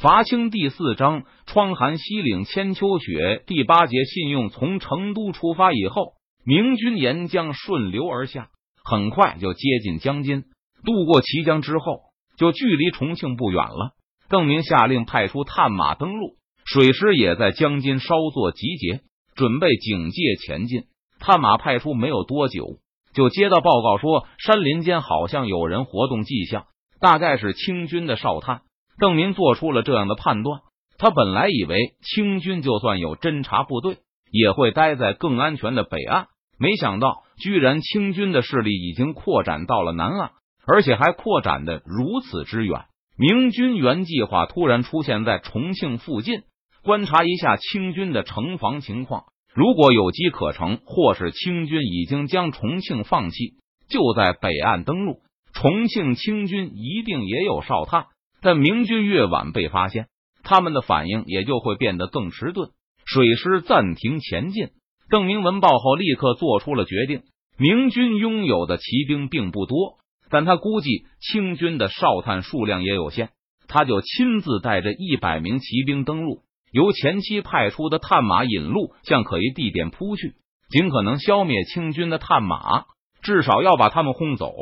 伐清第四章：窗含西岭千秋雪。第八节：信用。从成都出发以后，明军沿江顺流而下，很快就接近江津。渡过綦江之后，就距离重庆不远了。邓明下令派出探马登陆，水师也在江津稍作集结，准备警戒前进。探马派出没有多久，就接到报告说，山林间好像有人活动迹象，大概是清军的哨探。邓明做出了这样的判断。他本来以为清军就算有侦察部队，也会待在更安全的北岸，没想到居然清军的势力已经扩展到了南岸，而且还扩展的如此之远。明军原计划突然出现在重庆附近，观察一下清军的城防情况。如果有机可乘，或是清军已经将重庆放弃，就在北岸登陆。重庆清军一定也有哨探。但明军越晚被发现，他们的反应也就会变得更迟钝。水师暂停前进。邓明闻报后，立刻做出了决定。明军拥有的骑兵并不多，但他估计清军的哨探数量也有限，他就亲自带着一百名骑兵登陆，由前期派出的探马引路，向可疑地点扑去，尽可能消灭清军的探马，至少要把他们轰走，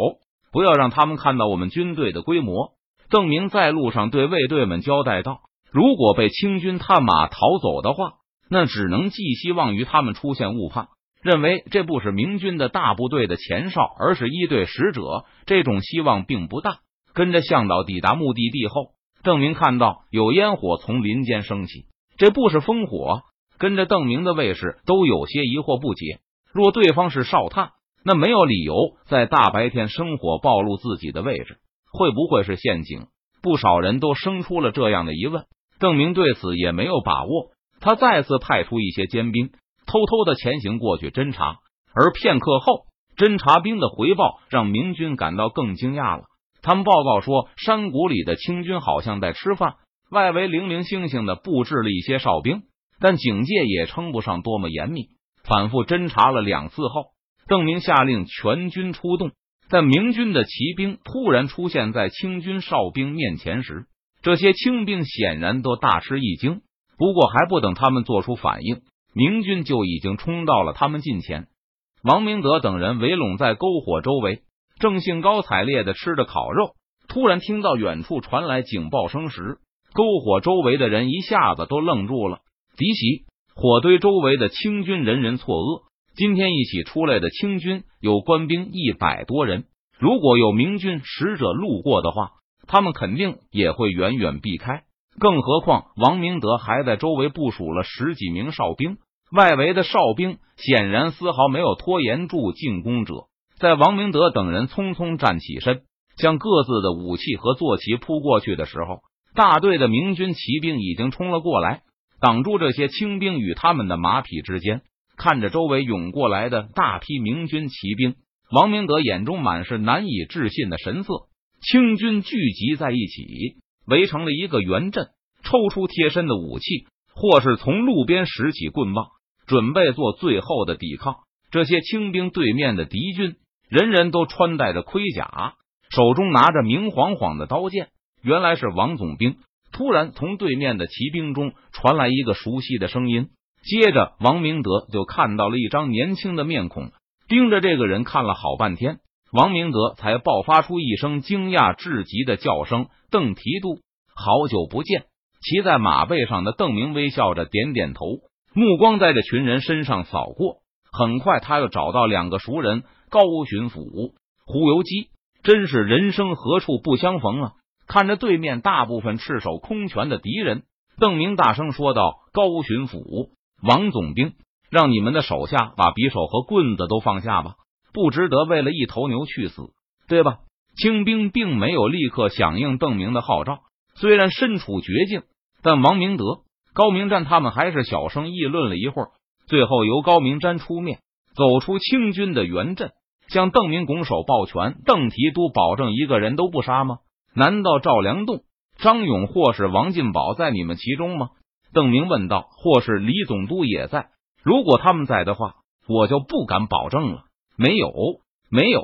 不要让他们看到我们军队的规模。邓明在路上对卫队们交代道：“如果被清军探马逃走的话，那只能寄希望于他们出现误判，认为这不是明军的大部队的前哨，而是一队使者。这种希望并不大。”跟着向导抵达目的地后，邓明看到有烟火从林间升起，这不是烽火。跟着邓明的卫士都有些疑惑不解：若对方是哨探，那没有理由在大白天生火暴露自己的位置。会不会是陷阱？不少人都生出了这样的疑问。邓明对此也没有把握，他再次派出一些尖兵，偷偷的前行过去侦查。而片刻后，侦察兵的回报让明军感到更惊讶了。他们报告说，山谷里的清军好像在吃饭，外围零零星星的布置了一些哨兵，但警戒也称不上多么严密。反复侦查了两次后，邓明下令全军出动。在明军的骑兵突然出现在清军哨兵面前时，这些清兵显然都大吃一惊。不过，还不等他们做出反应，明军就已经冲到了他们近前。王明德等人围拢在篝火周围，正兴高采烈的吃着烤肉。突然听到远处传来警报声时，篝火周围的人一下子都愣住了。敌袭！火堆周围的清军人人错愕。今天一起出来的清军有官兵一百多人，如果有明军使者路过的话，他们肯定也会远远避开。更何况王明德还在周围部署了十几名哨兵，外围的哨兵显然丝毫没有拖延住进攻者。在王明德等人匆匆站起身，将各自的武器和坐骑扑过去的时候，大队的明军骑兵已经冲了过来，挡住这些清兵与他们的马匹之间。看着周围涌过来的大批明军骑兵，王明德眼中满是难以置信的神色。清军聚集在一起，围成了一个圆阵，抽出贴身的武器，或是从路边拾起棍棒，准备做最后的抵抗。这些清兵对面的敌军，人人都穿戴着盔甲，手中拿着明晃晃的刀剑，原来是王总兵。突然，从对面的骑兵中传来一个熟悉的声音。接着，王明德就看到了一张年轻的面孔，盯着这个人看了好半天，王明德才爆发出一声惊讶至极的叫声：“邓提督，好久不见！”骑在马背上的邓明微笑着点点头，目光在这群人身上扫过。很快，他又找到两个熟人：高巡抚、胡游基。真是人生何处不相逢啊！看着对面大部分赤手空拳的敌人，邓明大声说道：“高巡抚。”王总兵，让你们的手下把匕首和棍子都放下吧，不值得为了一头牛去死，对吧？清兵并没有立刻响应邓明的号召，虽然身处绝境，但王明德、高明占他们还是小声议论了一会儿，最后由高明占出面，走出清军的原阵，向邓明拱手抱拳。邓提督保证一个人都不杀吗？难道赵良栋、张勇或是王进宝在你们其中吗？邓明问道：“或是李总督也在？如果他们在的话，我就不敢保证了。”没有，没有。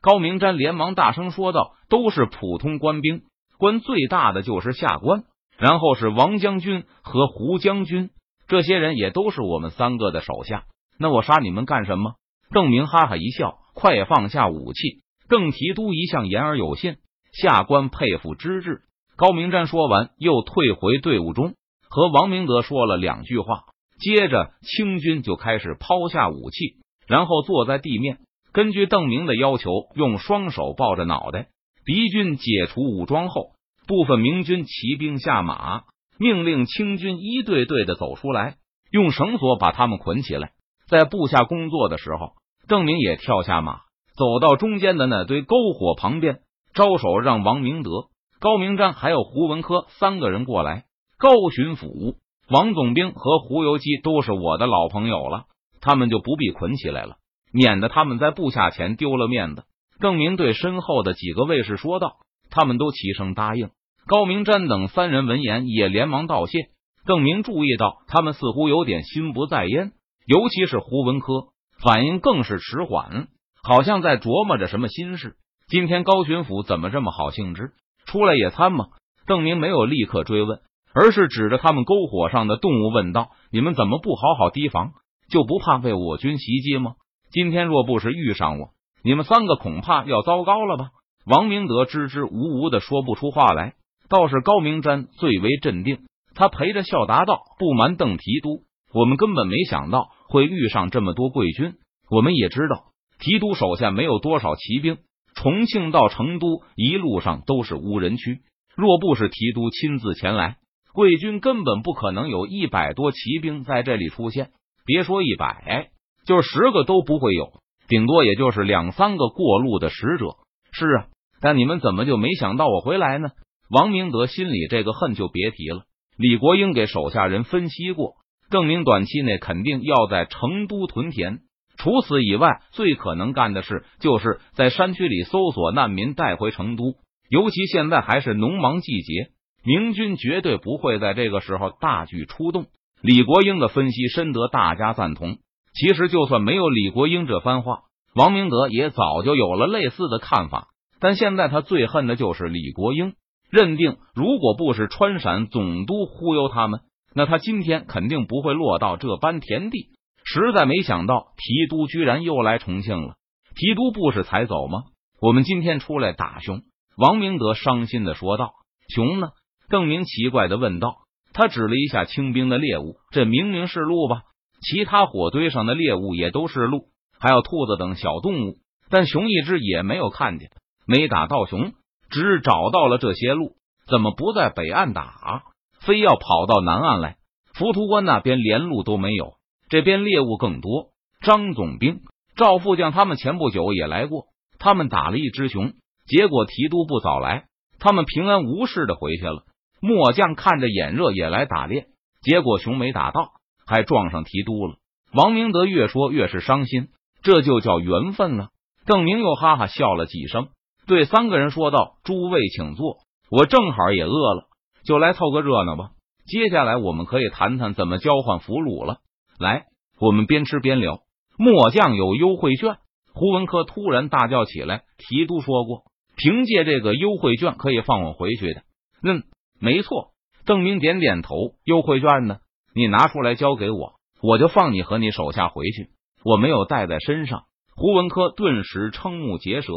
高明瞻连忙大声说道：“都是普通官兵，官最大的就是下官，然后是王将军和胡将军，这些人也都是我们三个的手下。那我杀你们干什么？邓明哈哈一笑，快放下武器。邓提督一向言而有信，下官佩服之至。高明瞻说完，又退回队伍中，和王明德说了两句话。接着，清军就开始抛下武器，然后坐在地面，根据邓明的要求，用双手抱着脑袋。敌军解除武装后，部分明军骑兵下马，命令清军一队队的走出来，用绳索把他们捆起来。在部下工作的时候，邓明也跳下马，走到中间的那堆篝火旁边，招手让王明德、高明章还有胡文科三个人过来。高巡抚、王总兵和胡游基都是我的老朋友了，他们就不必捆起来了，免得他们在部下前丢了面子。邓明对身后的几个卫士说道：“他们都齐声答应。”高明瞻等三人闻言也连忙道谢。邓明注意到他们似乎有点心不在焉，尤其是胡文科，反应更是迟缓，好像在琢磨着什么心事。今天高巡抚怎么这么好兴致，出来野餐吗？邓明没有立刻追问，而是指着他们篝火上的动物问道：“你们怎么不好好提防，就不怕被我军袭击吗？今天若不是遇上我……”你们三个恐怕要糟糕了吧？王明德支支吾吾的说不出话来，倒是高明瞻最为镇定。他陪着笑答道：“不瞒邓提督，我们根本没想到会遇上这么多贵军。我们也知道提督手下没有多少骑兵，重庆到成都一路上都是无人区。若不是提督亲自前来，贵军根本不可能有一百多骑兵在这里出现。别说一百，就十个都不会有。”顶多也就是两三个过路的使者。是啊，但你们怎么就没想到我回来呢？王明德心里这个恨就别提了。李国英给手下人分析过，证明短期内肯定要在成都屯田。除此以外，最可能干的事就是在山区里搜索难民，带回成都。尤其现在还是农忙季节，明军绝对不会在这个时候大举出动。李国英的分析深得大家赞同。其实，就算没有李国英这番话，王明德也早就有了类似的看法。但现在他最恨的就是李国英，认定如果不是川陕总督忽悠他们，那他今天肯定不会落到这般田地。实在没想到提督居然又来重庆了。提督不是才走吗？我们今天出来打熊。王明德伤心的说道：“熊呢？”邓明奇怪的问道。他指了一下清兵的猎物，这明明是鹿吧？其他火堆上的猎物也都是鹿，还有兔子等小动物，但熊一只也没有看见，没打到熊，只找到了这些鹿。怎么不在北岸打，非要跑到南岸来？浮屠关那边连鹿都没有，这边猎物更多。张总兵、赵副将他们前不久也来过，他们打了一只熊，结果提督不早来，他们平安无事的回去了。末将看着眼热也来打猎，结果熊没打到。还撞上提督了，王明德越说越是伤心，这就叫缘分了。邓明又哈哈笑了几声，对三个人说道：“诸位请坐，我正好也饿了，就来凑个热闹吧。接下来我们可以谈谈怎么交换俘虏了。来，我们边吃边聊。末将有优惠券。”胡文科突然大叫起来：“提督说过，凭借这个优惠券可以放我回去的。”嗯，没错。邓明点点头。优惠券呢？你拿出来交给我，我就放你和你手下回去。我没有带在身上。胡文科顿时瞠目结舌。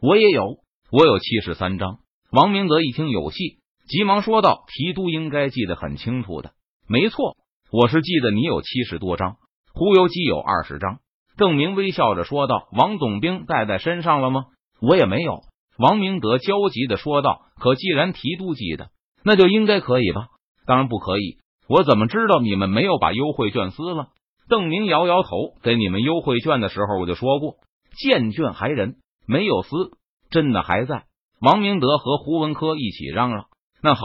我也有，我有七十三张。王明德一听有戏，急忙说道：“提督应该记得很清楚的。没错，我是记得你有七十多张。胡游基有二十张。”邓明微笑着说道：“王总兵带在身上了吗？我也没有。”王明德焦急的说道：“可既然提督记得，那就应该可以吧？当然不可以。”我怎么知道你们没有把优惠券撕了？邓明摇摇头，给你们优惠券的时候我就说过，见券还人，没有撕，真的还在。王明德和胡文科一起嚷嚷：“那好，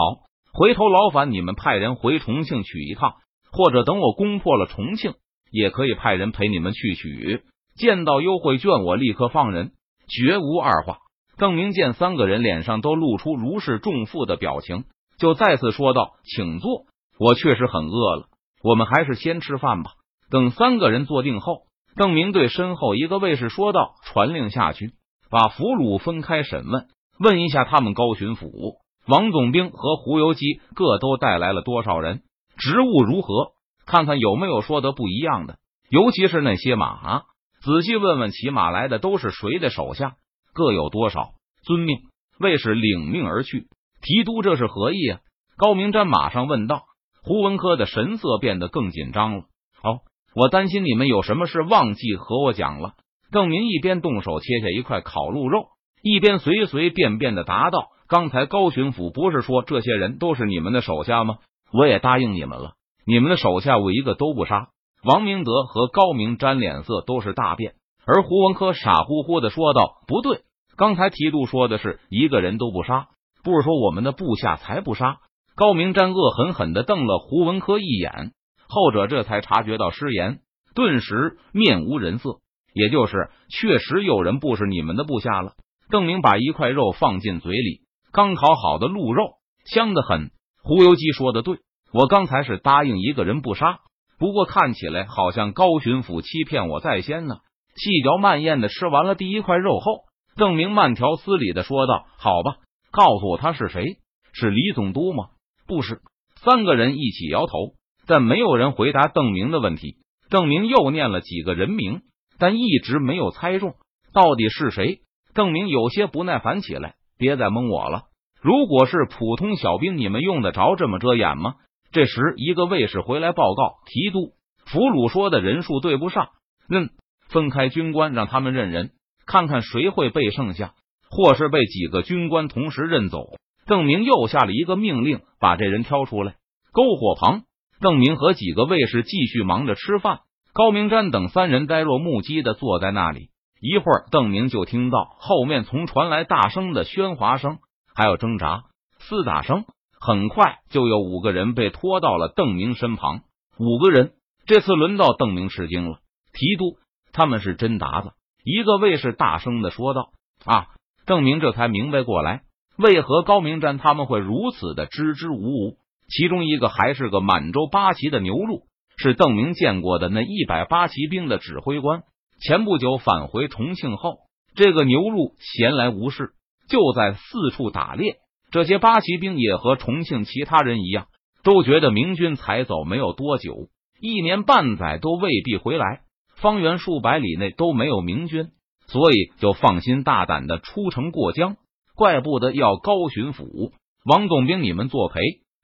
回头劳烦你们派人回重庆取一趟，或者等我攻破了重庆，也可以派人陪你们去取。见到优惠券，我立刻放人，绝无二话。”邓明见三个人脸上都露出如释重负的表情，就再次说道：“请坐。”我确实很饿了，我们还是先吃饭吧。等三个人坐定后，邓明对身后一个卫士说道：“传令下去，把俘虏分开审问，问一下他们高巡抚、王总兵和胡游基各都带来了多少人？职务如何？看看有没有说的不一样的。尤其是那些马，仔细问问骑马来的都是谁的手下，各有多少？遵命。卫士领命而去。提督这是何意啊？高明瞻马上问道。胡文科的神色变得更紧张了。哦，我担心你们有什么事忘记和我讲了。邓明一边动手切下一块烤鹿肉，一边随随便便的答道：“刚才高巡抚不是说这些人都是你们的手下吗？我也答应你们了，你们的手下我一个都不杀。”王明德和高明瞻脸色都是大变，而胡文科傻乎乎的说道：“不对，刚才提督说的是一个人都不杀，不是说我们的部下才不杀。”高明瞻恶狠狠的瞪了胡文科一眼，后者这才察觉到失言，顿时面无人色。也就是确实有人不是你们的部下了。邓明把一块肉放进嘴里，刚烤好的鹿肉香得很。胡游基说的对，我刚才是答应一个人不杀，不过看起来好像高巡抚欺骗我在先呢。细嚼慢咽的吃完了第一块肉后，邓明慢条斯理的说道：“好吧，告诉我他是谁？是李总督吗？”不是，三个人一起摇头，但没有人回答邓明的问题。邓明又念了几个人名，但一直没有猜中到底是谁。邓明有些不耐烦起来，别再蒙我了。如果是普通小兵，你们用得着这么遮掩吗？这时，一个卫士回来报告提督，俘虏说的人数对不上。嗯，分开军官，让他们认人，看看谁会被剩下，或是被几个军官同时认走。邓明又下了一个命令，把这人挑出来。篝火旁，邓明和几个卫士继续忙着吃饭。高明瞻等三人呆若木鸡的坐在那里。一会儿，邓明就听到后面从传来大声的喧哗声，还有挣扎、厮打声。很快，就有五个人被拖到了邓明身旁。五个人，这次轮到邓明吃惊了。提督，他们是真鞑子！一个卫士大声的说道。啊！邓明这才明白过来。为何高明瞻他们会如此的支支吾吾？其中一个还是个满洲八旗的牛录，是邓明见过的那一百八旗兵的指挥官。前不久返回重庆后，这个牛录闲来无事，就在四处打猎。这些八旗兵也和重庆其他人一样，都觉得明军才走没有多久，一年半载都未必回来，方圆数百里内都没有明军，所以就放心大胆的出城过江。怪不得要高巡抚、王总兵你们作陪。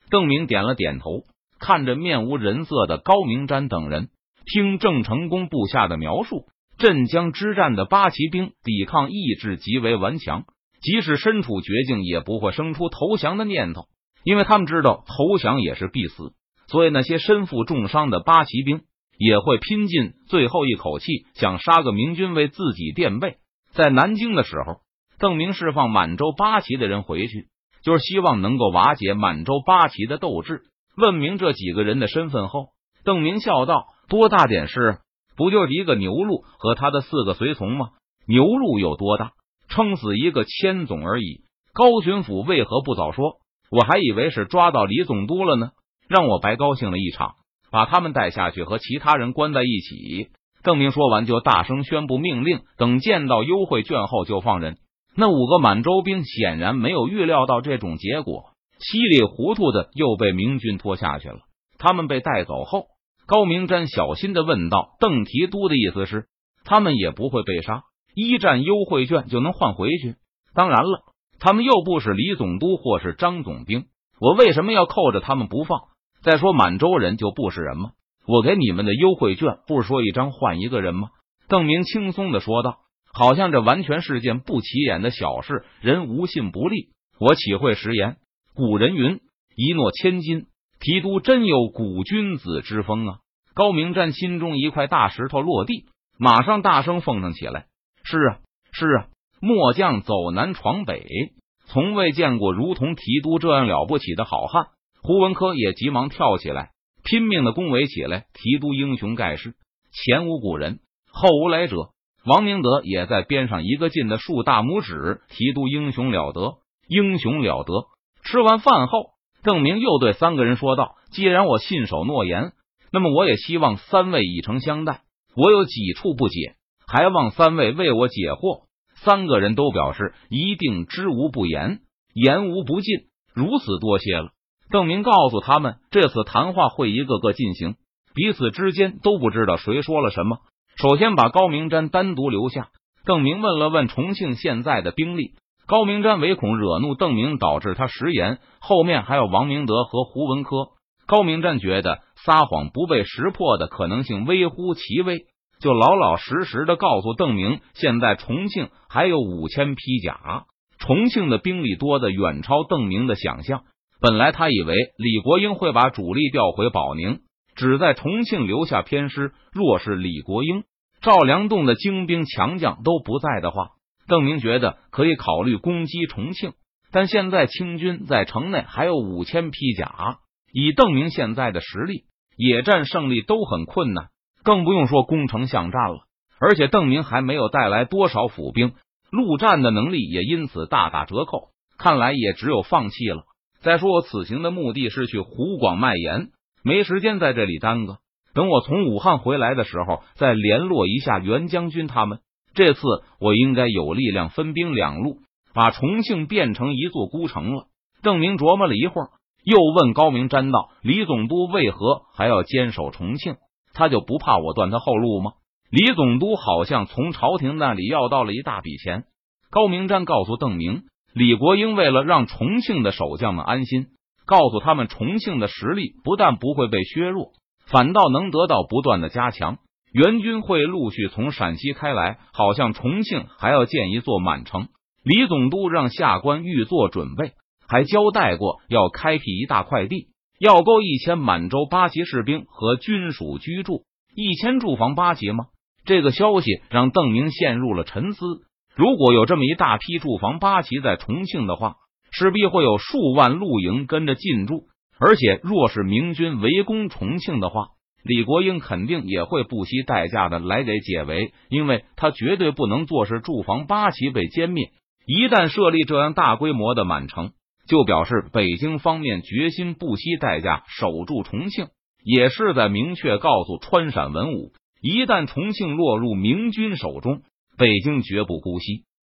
邓明点了点头，看着面无人色的高明瞻等人，听郑成功部下的描述，镇江之战的八旗兵抵抗意志极为顽强，即使身处绝境，也不会生出投降的念头，因为他们知道投降也是必死。所以那些身负重伤的八旗兵也会拼尽最后一口气，想杀个明军为自己垫背。在南京的时候。邓明释放满洲八旗的人回去，就是希望能够瓦解满洲八旗的斗志。问明这几个人的身份后，邓明笑道：“多大点事？不就是一个牛录和他的四个随从吗？牛录有多大？撑死一个千总而已。高巡抚为何不早说？我还以为是抓到李总督了呢，让我白高兴了一场。把他们带下去，和其他人关在一起。”邓明说完，就大声宣布命令：等见到优惠券后，就放人。那五个满洲兵显然没有预料到这种结果，稀里糊涂的又被明军拖下去了。他们被带走后，高明瞻小心的问道：“邓提督的意思是，他们也不会被杀，一战优惠券就能换回去？当然了，他们又不是李总督或是张总兵，我为什么要扣着他们不放？再说满洲人就不是人吗？我给你们的优惠券不是说一张换一个人吗？”邓明轻松的说道。好像这完全是件不起眼的小事，人无信不立。我岂会食言？古人云：“一诺千金。”提督真有古君子之风啊！高明占心中一块大石头落地，马上大声奉承起来：“是啊，是啊！末将走南闯北，从未见过如同提督这样了不起的好汉。”胡文科也急忙跳起来，拼命的恭维起来：“提督英雄盖世，前无古人，后无来者。”王明德也在边上一个劲的竖大拇指，提督英雄了得，英雄了得。吃完饭后，邓明又对三个人说道：“既然我信守诺言，那么我也希望三位以诚相待。我有几处不解，还望三位为我解惑。”三个人都表示一定知无不言，言无不尽。如此多谢了。邓明告诉他们，这次谈话会一个个进行，彼此之间都不知道谁说了什么。首先把高明瞻单独留下，邓明问了问重庆现在的兵力。高明瞻唯恐惹怒邓明，导致他食言。后面还有王明德和胡文科。高明瞻觉得撒谎不被识破的可能性微乎其微，就老老实实的告诉邓明，现在重庆还有五千披甲。重庆的兵力多的远超邓明的想象。本来他以为李国英会把主力调回保宁，只在重庆留下偏师。若是李国英、赵良栋的精兵强将都不在的话，邓明觉得可以考虑攻击重庆。但现在清军在城内还有五千披甲，以邓明现在的实力，野战胜利都很困难，更不用说攻城巷战了。而且邓明还没有带来多少府兵，陆战的能力也因此大打折扣。看来也只有放弃了。再说，我此行的目的是去湖广卖盐，没时间在这里耽搁。等我从武汉回来的时候，再联络一下袁将军他们。这次我应该有力量分兵两路，把重庆变成一座孤城了。邓明琢磨了一会儿，又问高明瞻道：“李总督为何还要坚守重庆？他就不怕我断他后路吗？”李总督好像从朝廷那里要到了一大笔钱。高明瞻告诉邓明。李国英为了让重庆的守将们安心，告诉他们重庆的实力不但不会被削弱，反倒能得到不断的加强。援军会陆续从陕西开来，好像重庆还要建一座满城。李总督让下官预做准备，还交代过要开辟一大块地，要够一千满洲八旗士兵和军属居住。一千住房八旗吗？这个消息让邓明陷入了沉思。如果有这么一大批驻防八旗在重庆的话，势必会有数万露营跟着进驻。而且，若是明军围攻重庆的话，李国英肯定也会不惜代价的来给解围，因为他绝对不能坐视驻防八旗被歼灭。一旦设立这样大规模的满城，就表示北京方面决心不惜代价守住重庆，也是在明确告诉川陕文武，一旦重庆落入明军手中。北京绝不姑息。